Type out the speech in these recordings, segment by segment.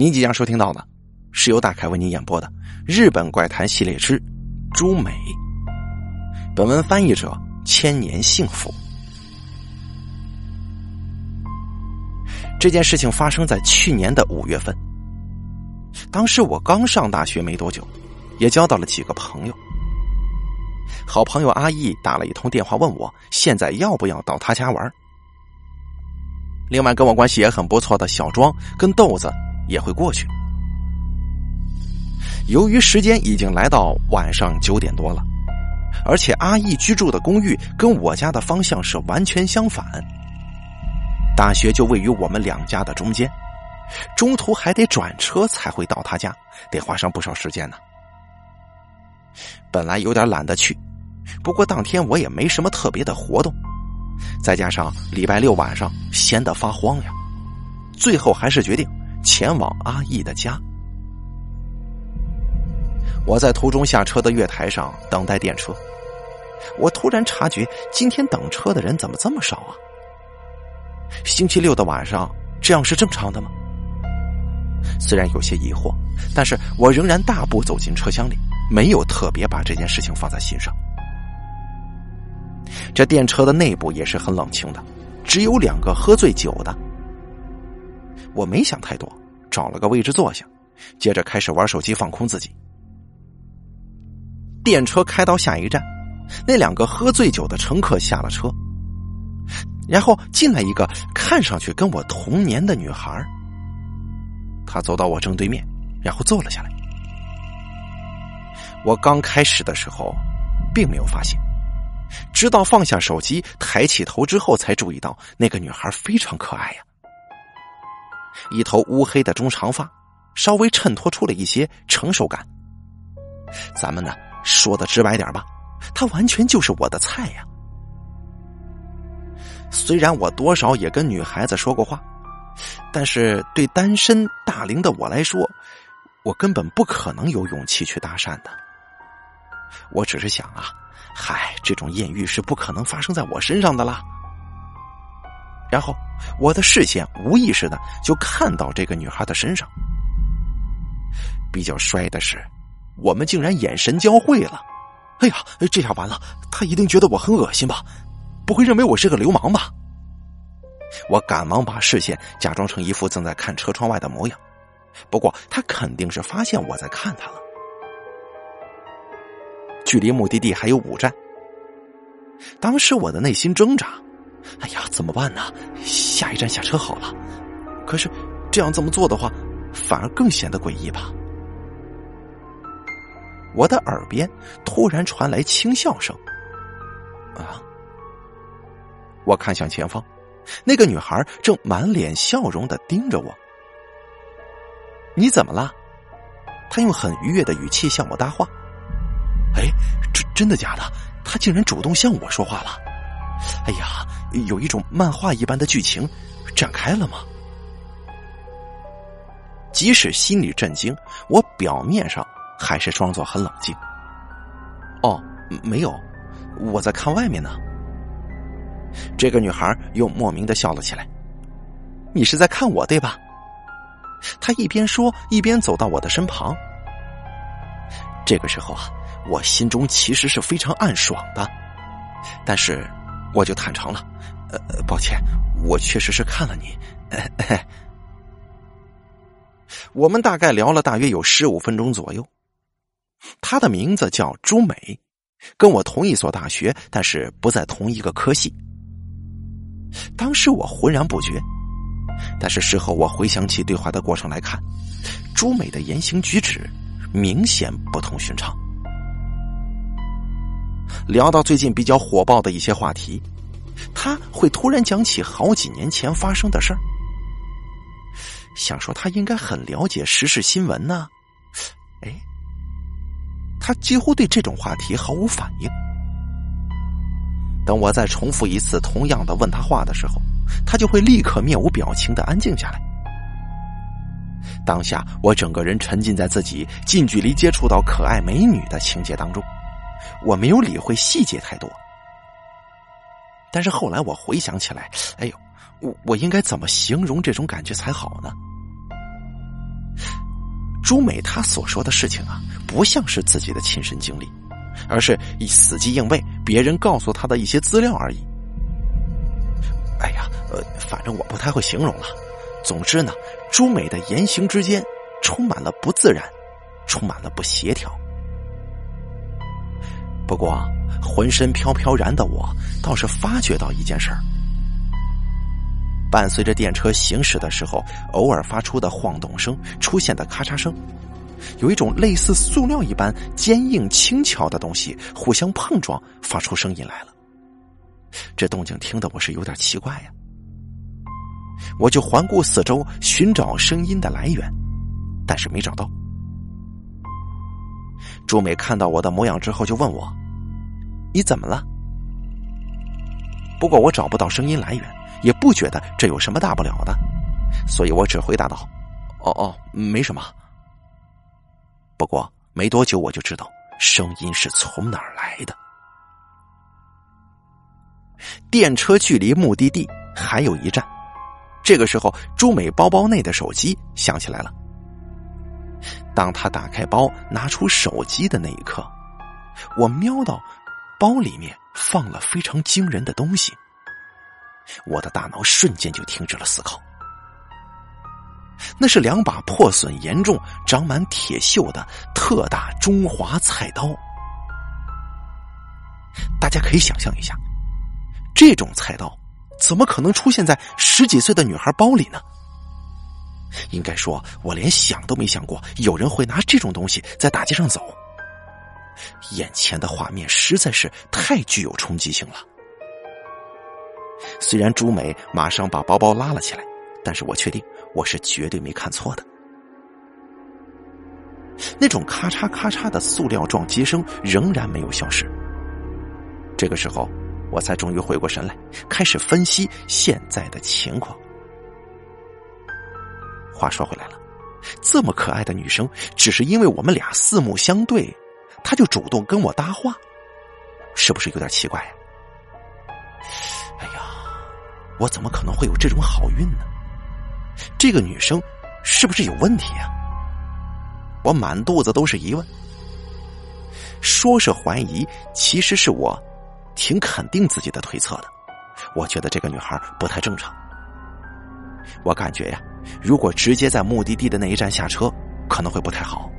您即将收听到的，是由大凯为您演播的《日本怪谈系列之朱美》。本文翻译者千年幸福。这件事情发生在去年的五月份，当时我刚上大学没多久，也交到了几个朋友。好朋友阿义打了一通电话，问我现在要不要到他家玩。另外，跟我关系也很不错的小庄跟豆子也会过去。由于时间已经来到晚上九点多了，而且阿义居住的公寓跟我家的方向是完全相反，大学就位于我们两家的中间，中途还得转车才会到他家，得花上不少时间呢。本来有点懒得去，不过当天我也没什么特别的活动。再加上礼拜六晚上闲得发慌呀，最后还是决定前往阿义的家。我在途中下车的月台上等待电车，我突然察觉今天等车的人怎么这么少啊？星期六的晚上这样是正常的吗？虽然有些疑惑，但是我仍然大步走进车厢里，没有特别把这件事情放在心上。这电车的内部也是很冷清的，只有两个喝醉酒的。我没想太多，找了个位置坐下，接着开始玩手机放空自己。电车开到下一站，那两个喝醉酒的乘客下了车，然后进来一个看上去跟我同年的女孩。她走到我正对面，然后坐了下来。我刚开始的时候，并没有发现。直到放下手机，抬起头之后，才注意到那个女孩非常可爱呀。一头乌黑的中长发，稍微衬托出了一些成熟感。咱们呢，说的直白点吧，她完全就是我的菜呀。虽然我多少也跟女孩子说过话，但是对单身大龄的我来说，我根本不可能有勇气去搭讪的。我只是想啊。嗨，这种艳遇是不可能发生在我身上的啦。然后，我的视线无意识的就看到这个女孩的身上。比较衰的是，我们竟然眼神交汇了。哎呀，这下完了，他一定觉得我很恶心吧？不会认为我是个流氓吧？我赶忙把视线假装成一副正在看车窗外的模样。不过，他肯定是发现我在看他了。距离目的地还有五站，当时我的内心挣扎：“哎呀，怎么办呢？下一站下车好了。可是这样这么做的话，反而更显得诡异吧？”我的耳边突然传来轻笑声。啊！我看向前方，那个女孩正满脸笑容的盯着我。你怎么了？她用很愉悦的语气向我搭话。哎，真真的假的？她竟然主动向我说话了！哎呀，有一种漫画一般的剧情展开了吗？即使心里震惊，我表面上还是装作很冷静。哦，没有，我在看外面呢。这个女孩又莫名的笑了起来。你是在看我对吧？她一边说一边走到我的身旁。这个时候啊。我心中其实是非常暗爽的，但是我就坦诚了，呃，抱歉，我确实是看了你。我们大概聊了大约有十五分钟左右。她的名字叫朱美，跟我同一所大学，但是不在同一个科系。当时我浑然不觉，但是事后我回想起对话的过程来看，朱美的言行举止明显不同寻常。聊到最近比较火爆的一些话题，他会突然讲起好几年前发生的事儿。想说他应该很了解时事新闻呢，哎，他几乎对这种话题毫无反应。等我再重复一次同样的问他话的时候，他就会立刻面无表情的安静下来。当下我整个人沉浸在自己近距离接触到可爱美女的情节当中。我没有理会细节太多，但是后来我回想起来，哎呦，我我应该怎么形容这种感觉才好呢？朱美她所说的事情啊，不像是自己的亲身经历，而是以死记硬背别人告诉她的一些资料而已。哎呀，呃，反正我不太会形容了。总之呢，朱美的言行之间充满了不自然，充满了不协调。不过，浑身飘飘然的我倒是发觉到一件事儿：伴随着电车行驶的时候，偶尔发出的晃动声，出现的咔嚓声，有一种类似塑料一般坚硬轻巧的东西互相碰撞，发出声音来了。这动静听得我是有点奇怪呀，我就环顾四周寻找声音的来源，但是没找到。朱美看到我的模样之后，就问我：“你怎么了？”不过我找不到声音来源，也不觉得这有什么大不了的，所以我只回答道：“哦哦，没什么。”不过没多久，我就知道声音是从哪儿来的。电车距离目的地还有一站，这个时候，朱美包包内的手机响起来了。当他打开包拿出手机的那一刻，我瞄到包里面放了非常惊人的东西，我的大脑瞬间就停止了思考。那是两把破损严重、长满铁锈的特大中华菜刀。大家可以想象一下，这种菜刀怎么可能出现在十几岁的女孩包里呢？应该说，我连想都没想过有人会拿这种东西在大街上走。眼前的画面实在是太具有冲击性了。虽然朱美马上把包包拉了起来，但是我确定我是绝对没看错的。那种咔嚓咔嚓的塑料撞击声仍然没有消失。这个时候，我才终于回过神来，开始分析现在的情况。话说回来了，这么可爱的女生，只是因为我们俩四目相对，他就主动跟我搭话，是不是有点奇怪呀？哎呀，我怎么可能会有这种好运呢？这个女生是不是有问题呀？我满肚子都是疑问。说是怀疑，其实是我挺肯定自己的推测的。我觉得这个女孩不太正常。我感觉呀。如果直接在目的地的那一站下车，可能会不太好。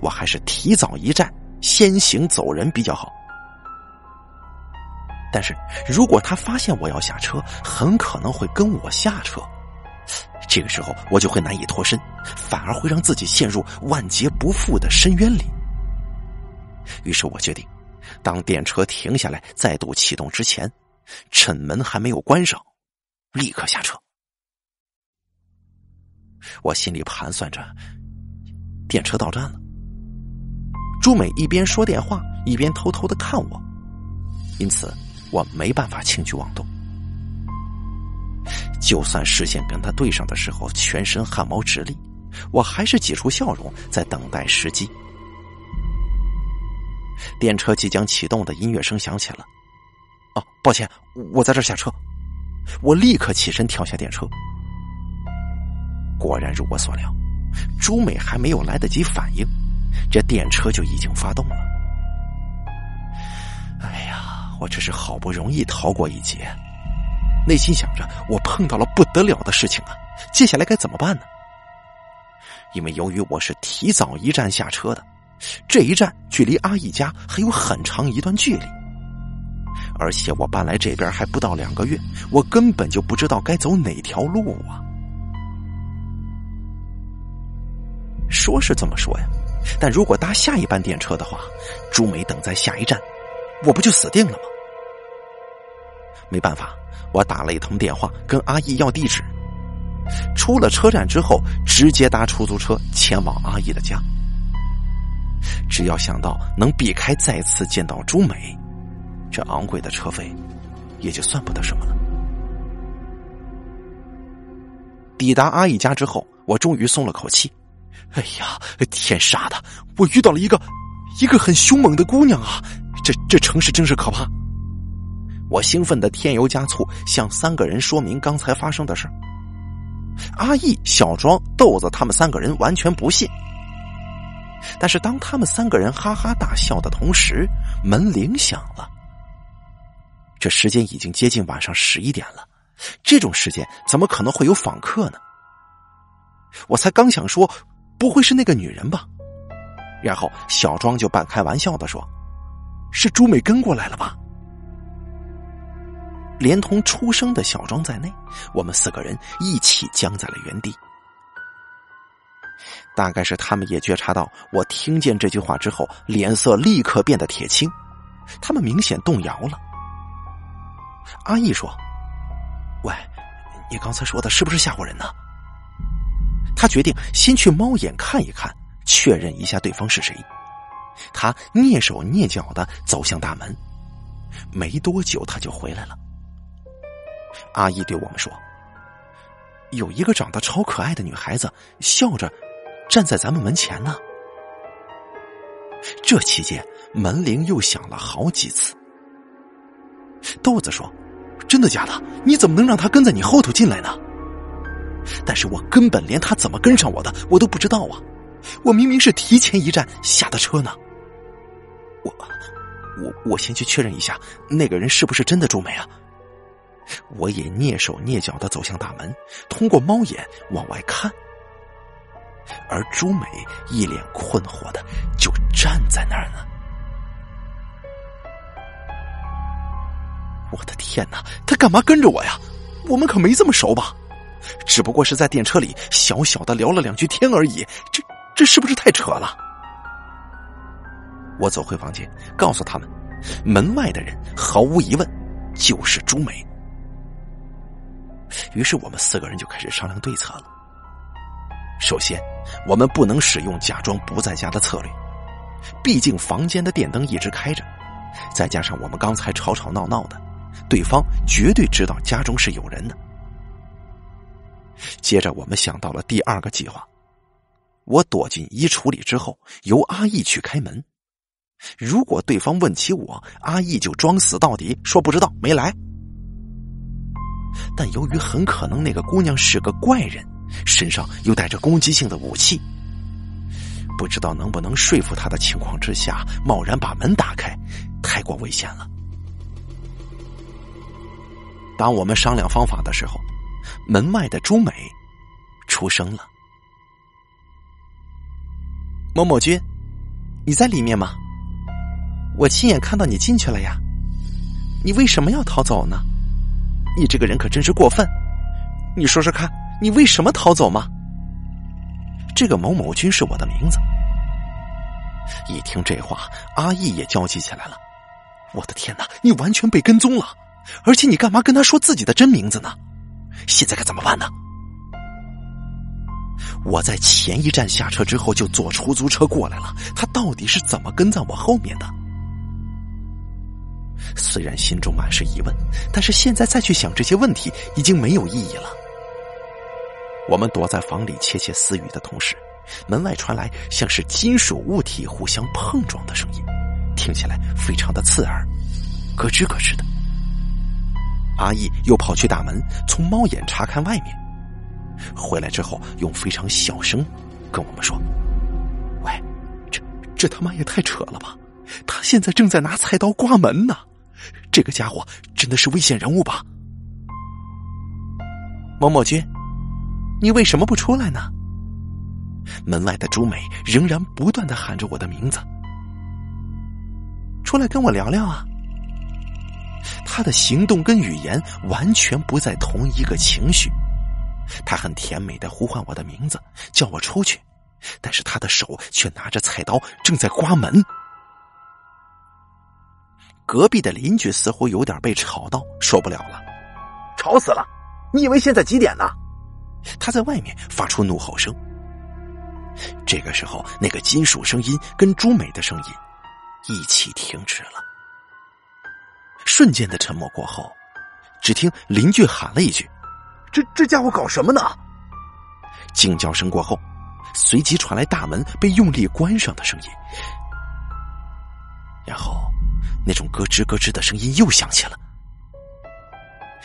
我还是提早一站先行走人比较好。但是如果他发现我要下车，很可能会跟我下车。这个时候我就会难以脱身，反而会让自己陷入万劫不复的深渊里。于是我决定，当电车停下来再度启动之前，趁门还没有关上，立刻下车。我心里盘算着，电车到站了。朱美一边说电话，一边偷偷的看我，因此我没办法轻举妄动。就算视线跟他对上的时候，全身汗毛直立，我还是挤出笑容，在等待时机。电车即将启动的音乐声响起了。哦，抱歉，我在这下车。我立刻起身跳下电车。果然如我所料，朱美还没有来得及反应，这电车就已经发动了。哎呀，我这是好不容易逃过一劫，内心想着我碰到了不得了的事情啊！接下来该怎么办呢？因为由于我是提早一站下车的，这一站距离阿姨家还有很长一段距离，而且我搬来这边还不到两个月，我根本就不知道该走哪条路啊！说是这么说呀，但如果搭下一班电车的话，朱美等在下一站，我不就死定了吗？没办法，我打了一通电话跟阿姨要地址。出了车站之后，直接搭出租车前往阿姨的家。只要想到能避开再次见到朱美，这昂贵的车费也就算不得什么了。抵达阿姨家之后，我终于松了口气。哎呀，天杀的！我遇到了一个一个很凶猛的姑娘啊！这这城市真是可怕！我兴奋的添油加醋，向三个人说明刚才发生的事阿义、小庄、豆子他们三个人完全不信。但是当他们三个人哈哈大笑的同时，门铃响了。这时间已经接近晚上十一点了，这种时间怎么可能会有访客呢？我才刚想说，不会是那个女人吧？然后小庄就半开玩笑的说：“是朱美跟过来了吧？”连同出生的小庄在内，我们四个人一起僵在了原地。大概是他们也觉察到我听见这句话之后，脸色立刻变得铁青，他们明显动摇了。阿义说：“喂，你刚才说的是不是吓唬人呢？”他决定先去猫眼看一看，确认一下对方是谁。他蹑手蹑脚的走向大门，没多久他就回来了。阿姨对我们说：“有一个长得超可爱的女孩子，笑着站在咱们门前呢。”这期间，门铃又响了好几次。豆子说：“真的假的？你怎么能让他跟在你后头进来呢？”但是我根本连他怎么跟上我的我都不知道啊！我明明是提前一站下的车呢。我，我，我先去确认一下，那个人是不是真的朱梅啊？我也蹑手蹑脚的走向大门，通过猫眼往外看，而朱美一脸困惑的就站在那儿呢。我的天哪，他干嘛跟着我呀？我们可没这么熟吧？只不过是在电车里小小的聊了两句天而已，这这是不是太扯了？我走回房间，告诉他们，门外的人毫无疑问就是朱梅。于是我们四个人就开始商量对策了。首先，我们不能使用假装不在家的策略，毕竟房间的电灯一直开着，再加上我们刚才吵吵闹闹的，对方绝对知道家中是有人的。接着，我们想到了第二个计划：我躲进衣橱里之后，由阿义去开门。如果对方问起我，阿义就装死到底，说不知道，没来。但由于很可能那个姑娘是个怪人，身上又带着攻击性的武器，不知道能不能说服她的情况之下，贸然把门打开，太过危险了。当我们商量方法的时候。门外的朱美出声了：“某某君，你在里面吗？我亲眼看到你进去了呀。你为什么要逃走呢？你这个人可真是过分！你说说看，你为什么逃走吗？”这个某某君是我的名字。一听这话，阿义也焦急起来了：“我的天哪，你完全被跟踪了！而且你干嘛跟他说自己的真名字呢？”现在该怎么办呢？我在前一站下车之后就坐出租车过来了，他到底是怎么跟在我后面的？虽然心中满是疑问，但是现在再去想这些问题已经没有意义了。我们躲在房里窃窃私语的同时，门外传来像是金属物体互相碰撞的声音，听起来非常的刺耳，咯吱咯吱的。阿义又跑去大门，从猫眼查看外面。回来之后，用非常小声跟我们说：“喂，这这他妈也太扯了吧！他现在正在拿菜刀刮门呢，这个家伙真的是危险人物吧？”某某君，你为什么不出来呢？门外的朱美仍然不断的喊着我的名字：“出来跟我聊聊啊！”他的行动跟语言完全不在同一个情绪，他很甜美的呼唤我的名字，叫我出去，但是他的手却拿着菜刀正在刮门。隔壁的邻居似乎有点被吵到，受不了了，吵死了！你以为现在几点呢？他在外面发出怒吼声。这个时候，那个金属声音跟朱美的声音一起停止了。瞬间的沉默过后，只听邻居喊了一句：“这这家伙搞什么呢？”惊叫声过后，随即传来大门被用力关上的声音，然后那种咯吱咯吱的声音又响起了。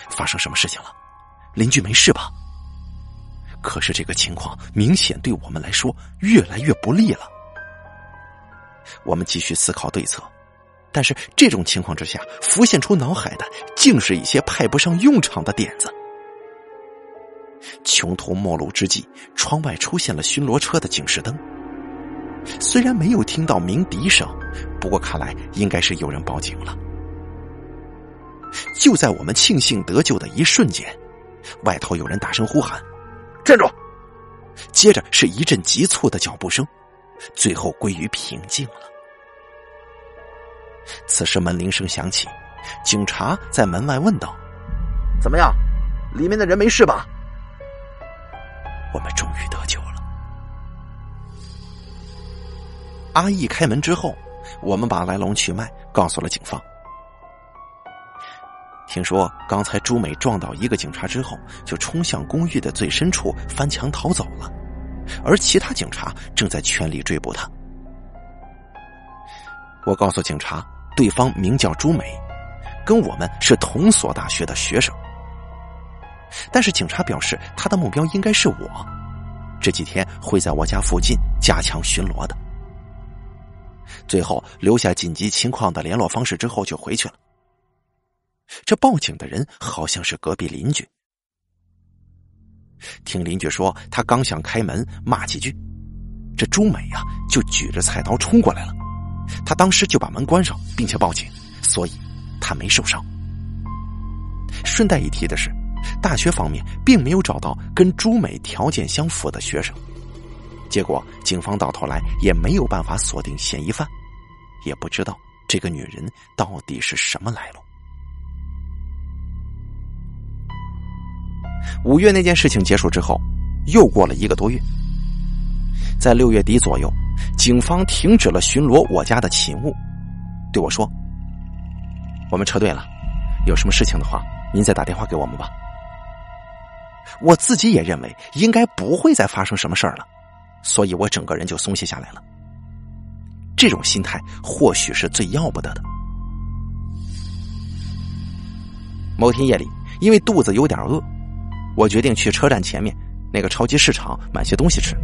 发生什么事情了？邻居没事吧？可是这个情况明显对我们来说越来越不利了。我们继续思考对策，但是这种情况之下，浮现出脑海的竟是一些派不上用场的点子。穷途末路之际，窗外出现了巡逻车的警示灯。虽然没有听到鸣笛声，不过看来应该是有人报警了。就在我们庆幸得救的一瞬间，外头有人大声呼喊：“站住！”接着是一阵急促的脚步声，最后归于平静了。此时门铃声响起，警察在门外问道：“怎么样，里面的人没事吧？”我们终于得救了。阿义开门之后，我们把来龙去脉告诉了警方。听说刚才朱美撞倒一个警察之后，就冲向公寓的最深处翻墙逃走了，而其他警察正在全力追捕他。我告诉警察，对方名叫朱美，跟我们是同所大学的学生。但是警察表示，他的目标应该是我，这几天会在我家附近加强巡逻的。最后留下紧急情况的联络方式之后就回去了。这报警的人好像是隔壁邻居。听邻居说，他刚想开门骂几句，这朱美呀就举着菜刀冲过来了。他当时就把门关上，并且报警，所以他没受伤。顺带一提的是。大学方面并没有找到跟朱美条件相符的学生，结果警方到头来也没有办法锁定嫌疑犯，也不知道这个女人到底是什么来路。五月那件事情结束之后，又过了一个多月，在六月底左右，警方停止了巡逻我家的勤务，对我说：“我们撤队了，有什么事情的话，您再打电话给我们吧。”我自己也认为应该不会再发生什么事儿了，所以我整个人就松懈下来了。这种心态或许是最要不得的。某天夜里，因为肚子有点饿，我决定去车站前面那个超级市场买些东西吃。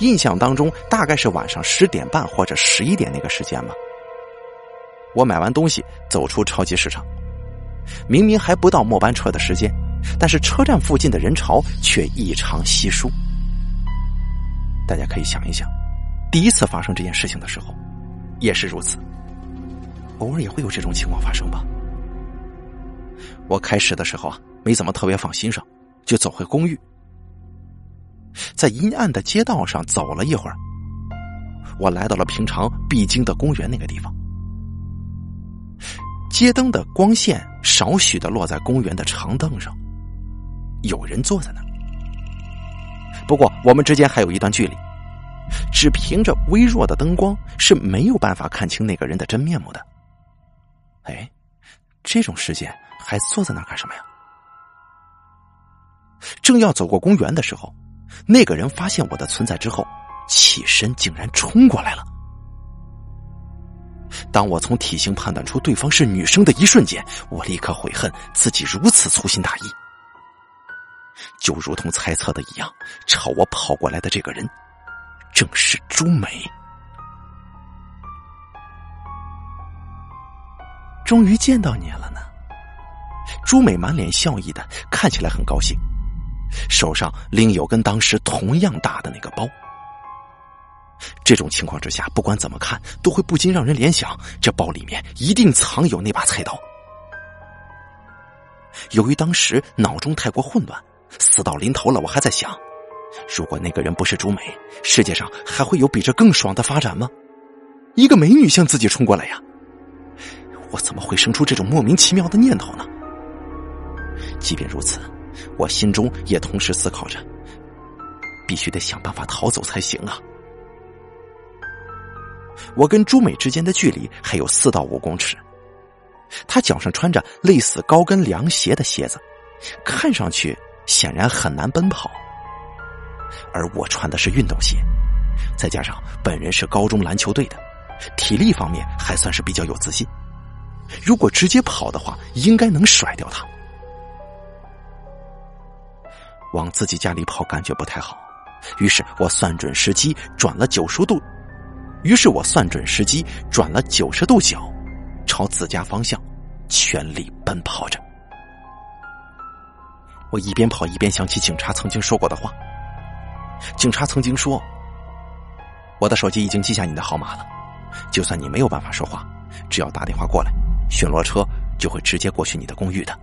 印象当中大概是晚上十点半或者十一点那个时间吧。我买完东西走出超级市场，明明还不到末班车的时间。但是车站附近的人潮却异常稀疏。大家可以想一想，第一次发生这件事情的时候，也是如此。偶尔也会有这种情况发生吧。我开始的时候啊，没怎么特别放心上，就走回公寓，在阴暗的街道上走了一会儿，我来到了平常必经的公园那个地方。街灯的光线少许的落在公园的长凳上。有人坐在那儿，不过我们之间还有一段距离，只凭着微弱的灯光是没有办法看清那个人的真面目的。哎，这种时间还坐在那儿干什么呀？正要走过公园的时候，那个人发现我的存在之后，起身竟然冲过来了。当我从体型判断出对方是女生的一瞬间，我立刻悔恨自己如此粗心大意。就如同猜测的一样，朝我跑过来的这个人，正是朱美。终于见到你了呢，朱美满脸笑意的，看起来很高兴，手上另有跟当时同样大的那个包。这种情况之下，不管怎么看，都会不禁让人联想，这包里面一定藏有那把菜刀。由于当时脑中太过混乱。死到临头了，我还在想，如果那个人不是朱美，世界上还会有比这更爽的发展吗？一个美女向自己冲过来呀，我怎么会生出这种莫名其妙的念头呢？即便如此，我心中也同时思考着，必须得想办法逃走才行啊！我跟朱美之间的距离还有四到五公尺，她脚上穿着类似高跟凉鞋的鞋子，看上去。显然很难奔跑，而我穿的是运动鞋，再加上本人是高中篮球队的，体力方面还算是比较有自信。如果直接跑的话，应该能甩掉他。往自己家里跑感觉不太好，于是我算准时机转了九十度，于是我算准时机，转了九十度角，朝自家方向全力奔跑着。我一边跑一边想起警察曾经说过的话。警察曾经说：“我的手机已经记下你的号码了，就算你没有办法说话，只要打电话过来，巡逻车就会直接过去你的公寓的。”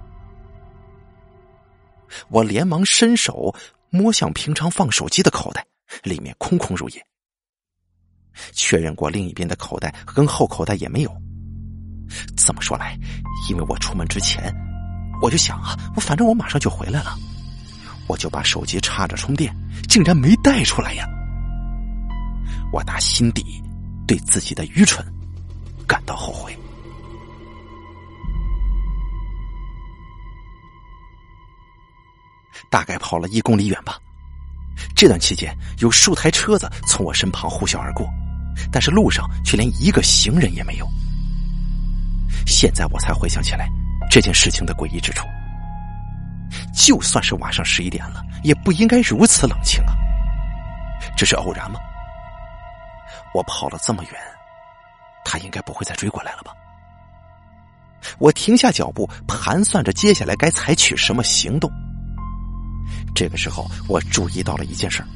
我连忙伸手摸向平常放手机的口袋，里面空空如也。确认过另一边的口袋跟后口袋也没有。这么说来，因为我出门之前，我就想啊，我反正我马上就回来了，我就把手机插着充电，竟然没带出来呀！我打心底对自己的愚蠢感到后悔。大概跑了一公里远吧，这段期间有数台车子从我身旁呼啸而过。但是路上却连一个行人也没有。现在我才回想起来这件事情的诡异之处。就算是晚上十一点了，也不应该如此冷清啊！这是偶然吗？我跑了这么远，他应该不会再追过来了吧？我停下脚步，盘算着接下来该采取什么行动。这个时候，我注意到了一件事儿。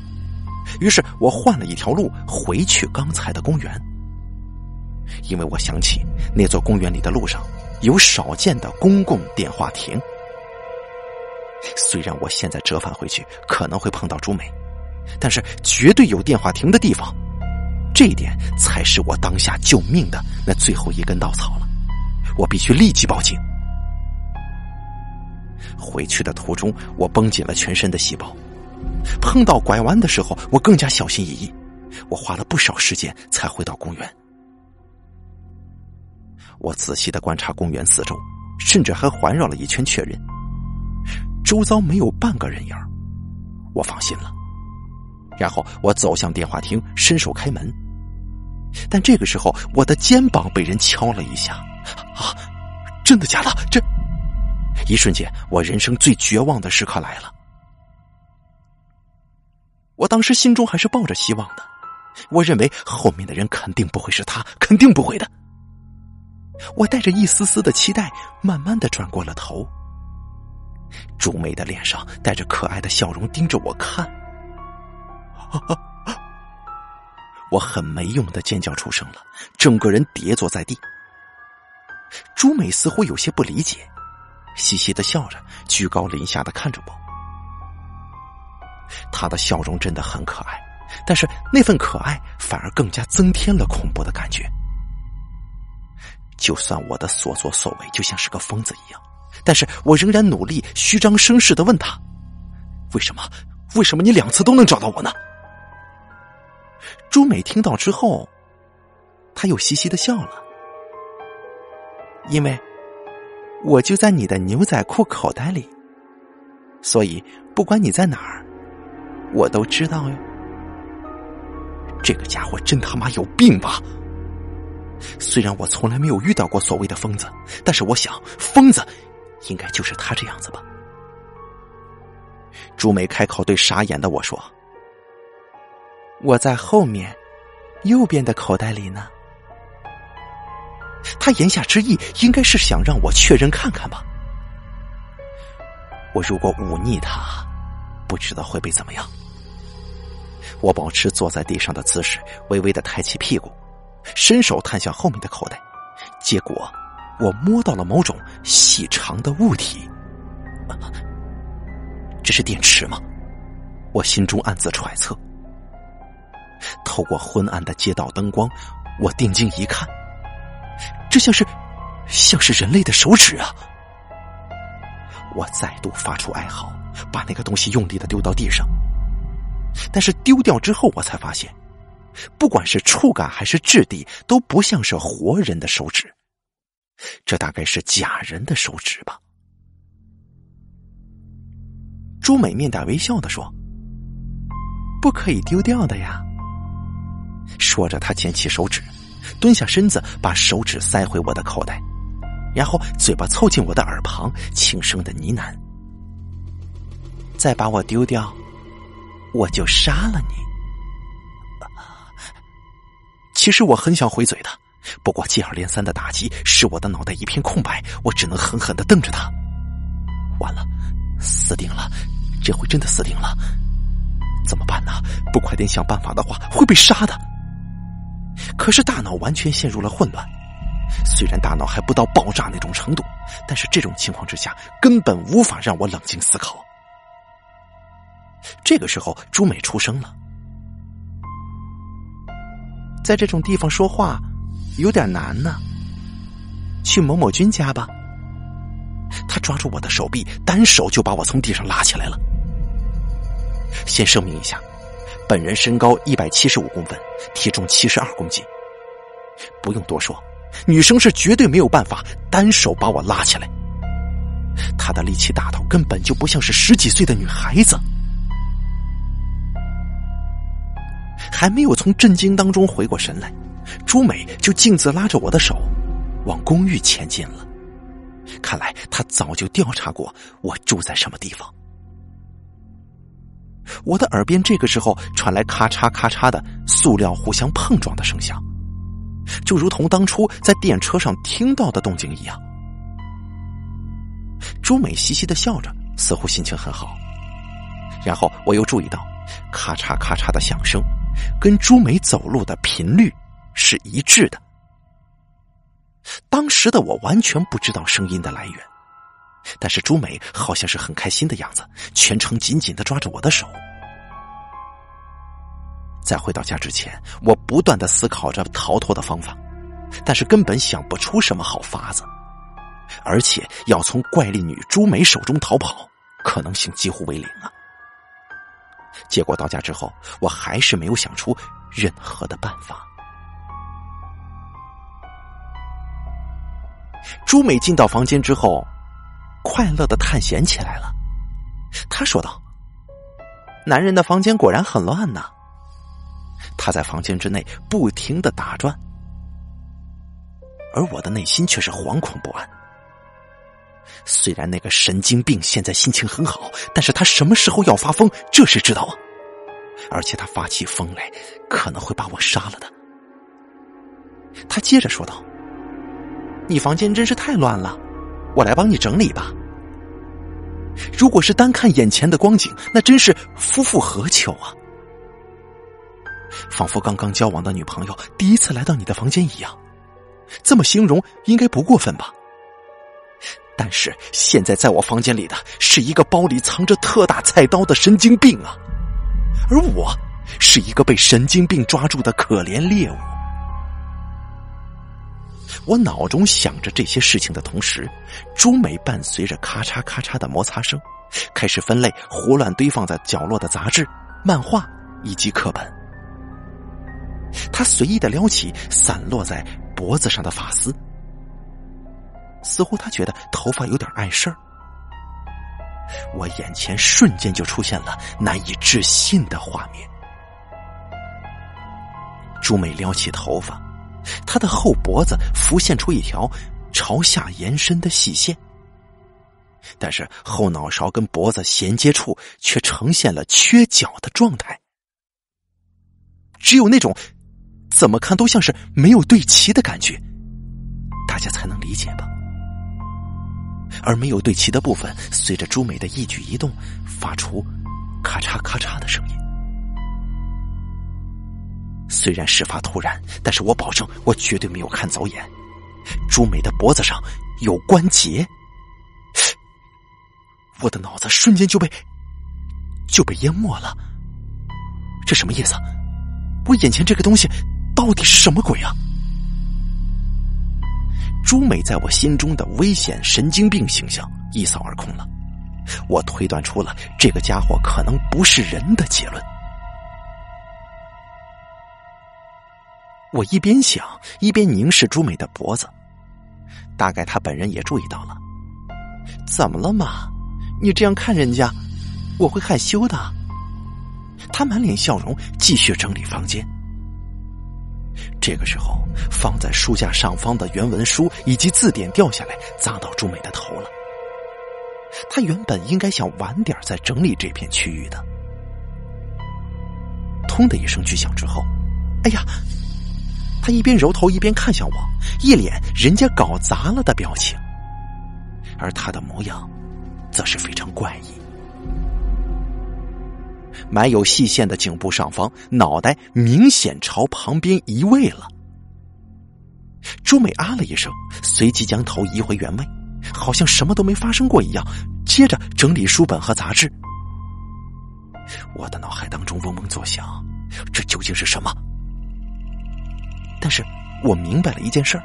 于是我换了一条路回去刚才的公园，因为我想起那座公园里的路上有少见的公共电话亭。虽然我现在折返回去可能会碰到朱美，但是绝对有电话亭的地方，这一点才是我当下救命的那最后一根稻草了。我必须立即报警。回去的途中，我绷紧了全身的细胞。碰到拐弯的时候，我更加小心翼翼。我花了不少时间才回到公园。我仔细的观察公园四周，甚至还环绕了一圈确认，周遭没有半个人影我放心了。然后我走向电话亭，伸手开门。但这个时候，我的肩膀被人敲了一下。啊，真的假的？这一瞬间，我人生最绝望的时刻来了。我当时心中还是抱着希望的，我认为后面的人肯定不会是他，肯定不会的。我带着一丝丝的期待，慢慢的转过了头。朱梅的脸上带着可爱的笑容，盯着我看。我很没用的尖叫出声了，整个人跌坐在地。朱美似乎有些不理解，嘻嘻的笑着，居高临下的看着我。他的笑容真的很可爱，但是那份可爱反而更加增添了恐怖的感觉。就算我的所作所为就像是个疯子一样，但是我仍然努力虚张声势的问他：“为什么？为什么你两次都能找到我呢？”朱美听到之后，他又嘻嘻的笑了，因为我就在你的牛仔裤口袋里，所以不管你在哪儿。我都知道哟，这个家伙真他妈有病吧！虽然我从来没有遇到过所谓的疯子，但是我想，疯子应该就是他这样子吧。朱梅开口对傻眼的我说：“我在后面，右边的口袋里呢。”他言下之意应该是想让我确认看看吧。我如果忤逆他。不知道会被怎么样。我保持坐在地上的姿势，微微的抬起屁股，伸手探向后面的口袋，结果我摸到了某种细长的物体。这是电池吗？我心中暗自揣测。透过昏暗的街道灯光，我定睛一看，这像是，像是人类的手指啊！我再度发出哀嚎。把那个东西用力的丢到地上，但是丢掉之后，我才发现，不管是触感还是质地，都不像是活人的手指，这大概是假人的手指吧。朱美面带微笑的说：“不可以丢掉的呀。”说着，他捡起手指，蹲下身子，把手指塞回我的口袋，然后嘴巴凑近我的耳旁，轻声的呢喃。再把我丢掉，我就杀了你。其实我很想回嘴的，不过接二连三的打击使我的脑袋一片空白，我只能狠狠的瞪着他。完了，死定了，这回真的死定了。怎么办呢？不快点想办法的话，会被杀的。可是大脑完全陷入了混乱。虽然大脑还不到爆炸那种程度，但是这种情况之下，根本无法让我冷静思考。这个时候，朱美出声了。在这种地方说话有点难呢，去某某君家吧。他抓住我的手臂，单手就把我从地上拉起来了。先声明一下，本人身高一百七十五公分，体重七十二公斤。不用多说，女生是绝对没有办法单手把我拉起来。她的力气大到根本就不像是十几岁的女孩子。还没有从震惊当中回过神来，朱美就径自拉着我的手往公寓前进了。看来她早就调查过我住在什么地方。我的耳边这个时候传来咔嚓咔嚓的塑料互相碰撞的声响，就如同当初在电车上听到的动静一样。朱美嘻嘻的笑着，似乎心情很好。然后我又注意到，咔嚓咔嚓的响声。跟朱美走路的频率是一致的。当时的我完全不知道声音的来源，但是朱美好像是很开心的样子，全程紧紧的抓着我的手。在回到家之前，我不断的思考着逃脱的方法，但是根本想不出什么好法子，而且要从怪力女朱美手中逃跑，可能性几乎为零啊。结果到家之后，我还是没有想出任何的办法。朱美进到房间之后，快乐的探险起来了。他说道：“男人的房间果然很乱呐。”他在房间之内不停的打转，而我的内心却是惶恐不安。虽然那个神经病现在心情很好，但是他什么时候要发疯，这谁知道啊？而且他发起疯来，可能会把我杀了的。他接着说道：“你房间真是太乱了，我来帮你整理吧。如果是单看眼前的光景，那真是夫复何求啊！仿佛刚刚交往的女朋友第一次来到你的房间一样，这么形容应该不过分吧？”但是现在在我房间里的是一个包里藏着特大菜刀的神经病啊，而我是一个被神经病抓住的可怜猎物。我脑中想着这些事情的同时，朱美伴随着咔嚓咔嚓的摩擦声，开始分类胡乱堆放在角落的杂志、漫画以及课本。他随意的撩起散落在脖子上的发丝。似乎他觉得头发有点碍事儿，我眼前瞬间就出现了难以置信的画面。朱美撩起头发，他的后脖子浮现出一条朝下延伸的细线，但是后脑勺跟脖子衔接处却呈现了缺角的状态，只有那种怎么看都像是没有对齐的感觉，大家才能理解吧。而没有对齐的部分，随着朱美的一举一动，发出咔嚓咔嚓的声音。虽然事发突然，但是我保证，我绝对没有看走眼。朱美的脖子上有关节，我的脑子瞬间就被就被淹没了。这什么意思？我眼前这个东西到底是什么鬼啊？朱美在我心中的危险神经病形象一扫而空了，我推断出了这个家伙可能不是人的结论。我一边想，一边凝视朱美的脖子，大概他本人也注意到了。怎么了嘛？你这样看人家，我会害羞的。他满脸笑容，继续整理房间。这个时候，放在书架上方的原文书以及字典掉下来，砸到朱美的头了。他原本应该想晚点再整理这片区域的。通的一声巨响之后，哎呀！他一边揉头一边看向我，一脸人家搞砸了的表情，而他的模样则是非常怪异。埋有细线的颈部上方，脑袋明显朝旁边移位了。朱美啊了一声，随即将头移回原位，好像什么都没发生过一样，接着整理书本和杂志。我的脑海当中嗡嗡作响，这究竟是什么？但是我明白了一件事：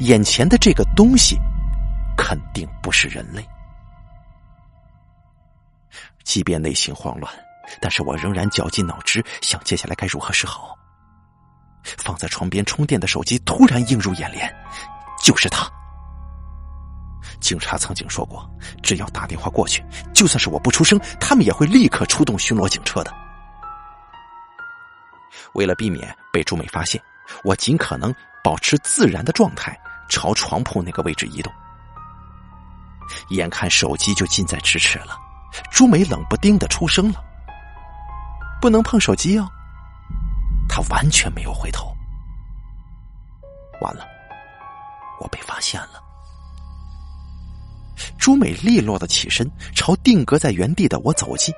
眼前的这个东西肯定不是人类。即便内心慌乱，但是我仍然绞尽脑汁想接下来该如何是好。放在床边充电的手机突然映入眼帘，就是他。警察曾经说过，只要打电话过去，就算是我不出声，他们也会立刻出动巡逻警车的。为了避免被朱美发现，我尽可能保持自然的状态，朝床铺那个位置移动。眼看手机就近在咫尺了，朱美冷不丁的出声了：“不能碰手机哦。”他完全没有回头。完了，我被发现了。朱美利落的起身，朝定格在原地的我走近。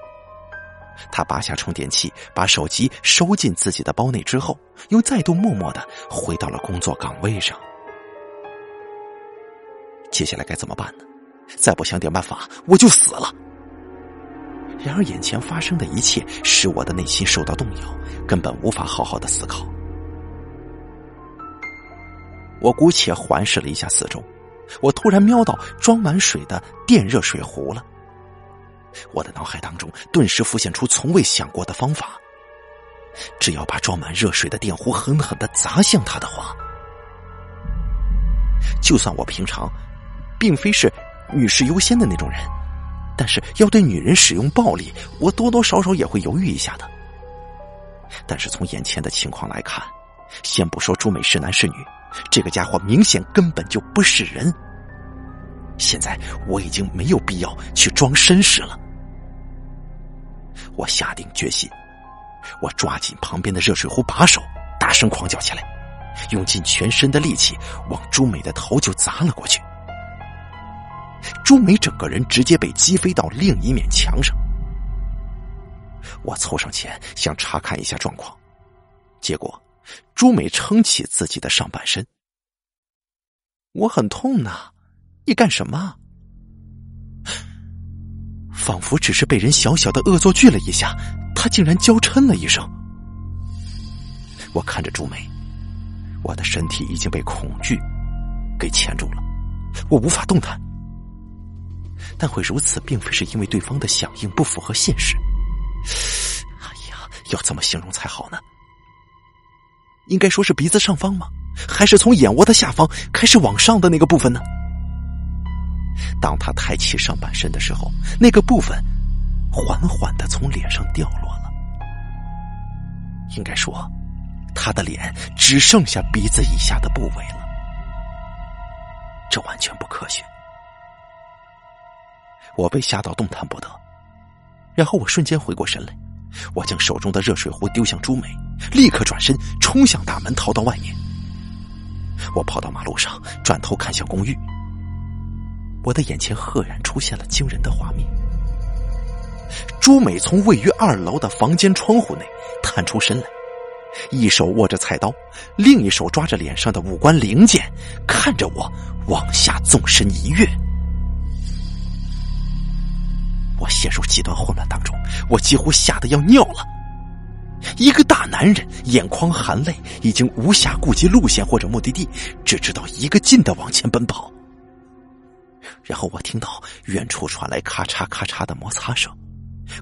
他拔下充电器，把手机收进自己的包内之后，又再度默默的回到了工作岗位上。接下来该怎么办呢？再不想点办法，我就死了。然而，眼前发生的一切使我的内心受到动摇，根本无法好好的思考。我姑且环视了一下四周，我突然瞄到装满水的电热水壶了。我的脑海当中顿时浮现出从未想过的方法：只要把装满热水的电壶狠狠的砸向他的话，就算我平常并非是女士优先的那种人。但是要对女人使用暴力，我多多少少也会犹豫一下的。但是从眼前的情况来看，先不说朱美是男是女，这个家伙明显根本就不是人。现在我已经没有必要去装绅士了。我下定决心，我抓紧旁边的热水壶把手，大声狂叫起来，用尽全身的力气往朱美的头就砸了过去。朱美整个人直接被击飞到另一面墙上，我凑上前想查看一下状况，结果朱美撑起自己的上半身。我很痛呐，你干什么？仿佛只是被人小小的恶作剧了一下，他竟然娇嗔了一声。我看着朱梅，我的身体已经被恐惧给钳住了，我无法动弹。但会如此，并非是因为对方的响应不符合现实。哎呀，要怎么形容才好呢？应该说是鼻子上方吗？还是从眼窝的下方开始往上的那个部分呢？当他抬起上半身的时候，那个部分缓缓的从脸上掉落了。应该说，他的脸只剩下鼻子以下的部位了。这完全不科学。我被吓到动弹不得，然后我瞬间回过神来，我将手中的热水壶丢向朱梅，立刻转身冲向大门，逃到外面。我跑到马路上，转头看向公寓，我的眼前赫然出现了惊人的画面：朱美从位于二楼的房间窗户内探出身来，一手握着菜刀，另一手抓着脸上的五官零件，看着我往下纵身一跃。我陷入极端混乱当中，我几乎吓得要尿了。一个大男人眼眶含泪，已经无暇顾及路线或者目的地，只知道一个劲的往前奔跑。然后我听到远处传来咔嚓咔嚓的摩擦声，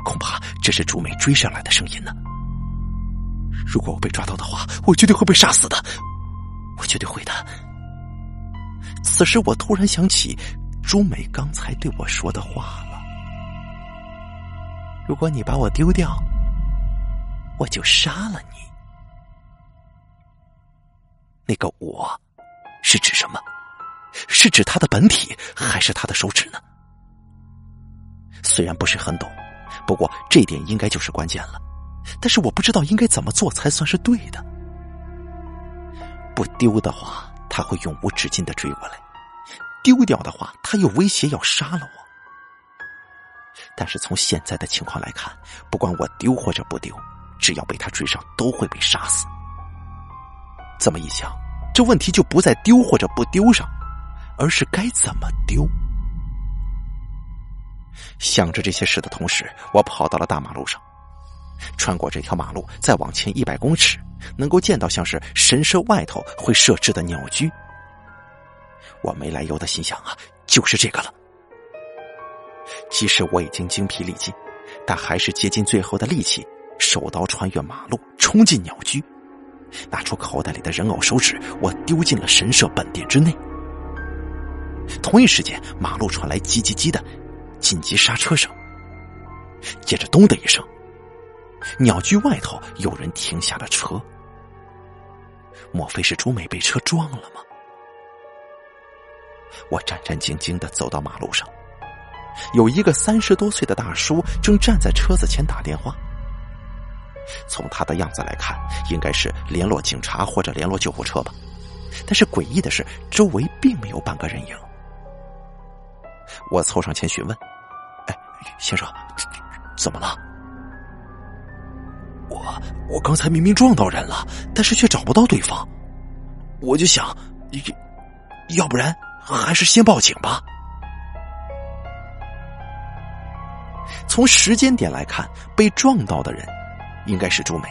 恐怕这是朱美追上来的声音呢。如果我被抓到的话，我绝对会被杀死的，我绝对会的。此时我突然想起朱美刚才对我说的话了。如果你把我丢掉，我就杀了你。那个我，是指什么？是指他的本体，还是他的手指呢？虽然不是很懂，不过这点应该就是关键了。但是我不知道应该怎么做才算是对的。不丢的话，他会永无止境的追过来；丢掉的话，他又威胁要杀了我。但是从现在的情况来看，不管我丢或者不丢，只要被他追上，都会被杀死。这么一想，这问题就不在丢或者不丢上，而是该怎么丢。想着这些事的同时，我跑到了大马路上。穿过这条马路，再往前一百公尺，能够见到像是神社外头会设置的鸟居。我没来由的心想啊，就是这个了。即使我已经精疲力尽，但还是竭尽最后的力气，手刀穿越马路，冲进鸟居，拿出口袋里的人偶手指，我丢进了神社本殿之内。同一时间，马路传来叽叽叽的紧急刹车声，接着咚的一声，鸟居外头有人停下了车。莫非是朱美被车撞了吗？我战战兢兢的走到马路上。有一个三十多岁的大叔正站在车子前打电话。从他的样子来看，应该是联络警察或者联络救护车吧。但是诡异的是，周围并没有半个人影。我凑上前询问：“哎，先生，怎么了？”我我刚才明明撞到人了，但是却找不到对方。我就想，要不然还是先报警吧。从时间点来看，被撞到的人应该是朱梅。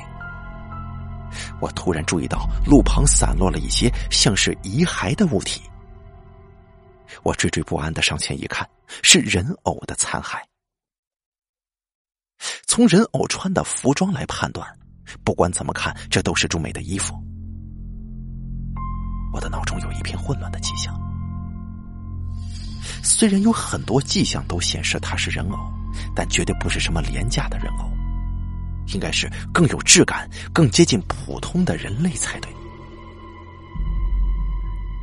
我突然注意到路旁散落了一些像是遗骸的物体，我惴惴不安的上前一看，是人偶的残骸。从人偶穿的服装来判断，不管怎么看，这都是朱美的衣服。我的脑中有一片混乱的迹象，虽然有很多迹象都显示他是人偶。但绝对不是什么廉价的人偶，应该是更有质感、更接近普通的人类才对。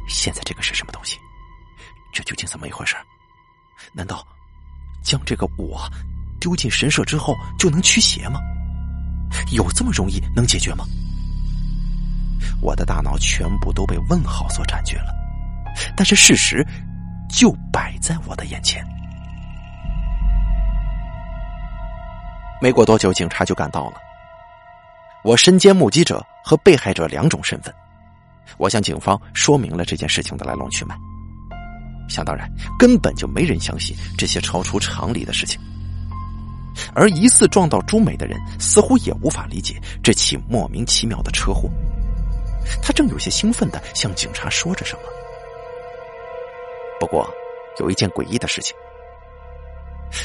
现在这个是什么东西？这究竟怎么一回事？难道将这个我丢进神社之后就能驱邪吗？有这么容易能解决吗？我的大脑全部都被问号所占据了，但是事实就摆在我的眼前。没过多久，警察就赶到了。我身兼目击者和被害者两种身份，我向警方说明了这件事情的来龙去脉。想当然，根本就没人相信这些超出常理的事情。而疑似撞到朱美的人，似乎也无法理解这起莫名其妙的车祸。他正有些兴奋的向警察说着什么。不过，有一件诡异的事情。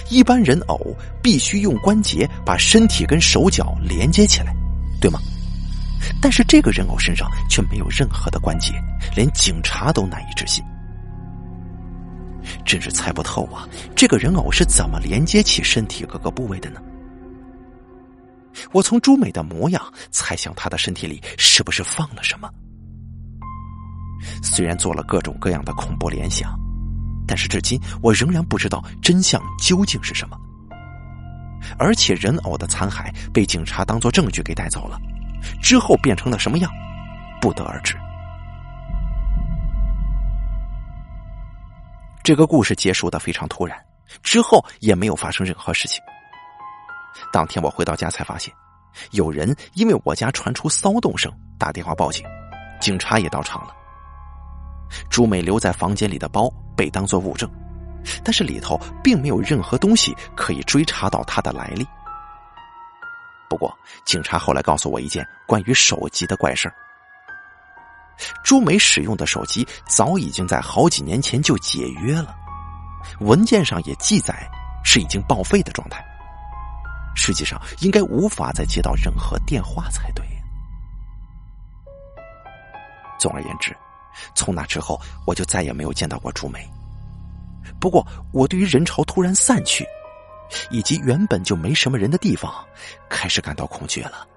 一般人偶必须用关节把身体跟手脚连接起来，对吗？但是这个人偶身上却没有任何的关节，连警察都难以置信。真是猜不透啊！这个人偶是怎么连接起身体各个部位的呢？我从朱美的模样猜想，她的身体里是不是放了什么？虽然做了各种各样的恐怖联想。但是至今我仍然不知道真相究竟是什么，而且人偶的残骸被警察当做证据给带走了，之后变成了什么样，不得而知。这个故事结束的非常突然，之后也没有发生任何事情。当天我回到家才发现，有人因为我家传出骚动声打电话报警，警察也到场了。朱美留在房间里的包被当作物证，但是里头并没有任何东西可以追查到她的来历。不过，警察后来告诉我一件关于手机的怪事朱梅使用的手机早已经在好几年前就解约了，文件上也记载是已经报废的状态。实际上，应该无法再接到任何电话才对。总而言之。从那之后，我就再也没有见到过朱梅。不过，我对于人潮突然散去，以及原本就没什么人的地方，开始感到恐惧了。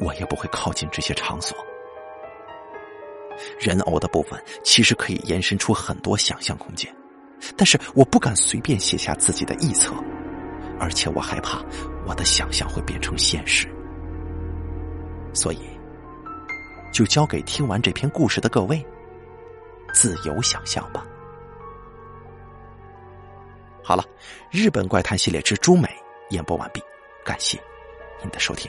我也不会靠近这些场所。人偶的部分其实可以延伸出很多想象空间，但是我不敢随便写下自己的臆测，而且我害怕我的想象会变成现实，所以。就交给听完这篇故事的各位，自由想象吧。好了，日本怪谈系列之《朱美》演播完毕，感谢您的收听。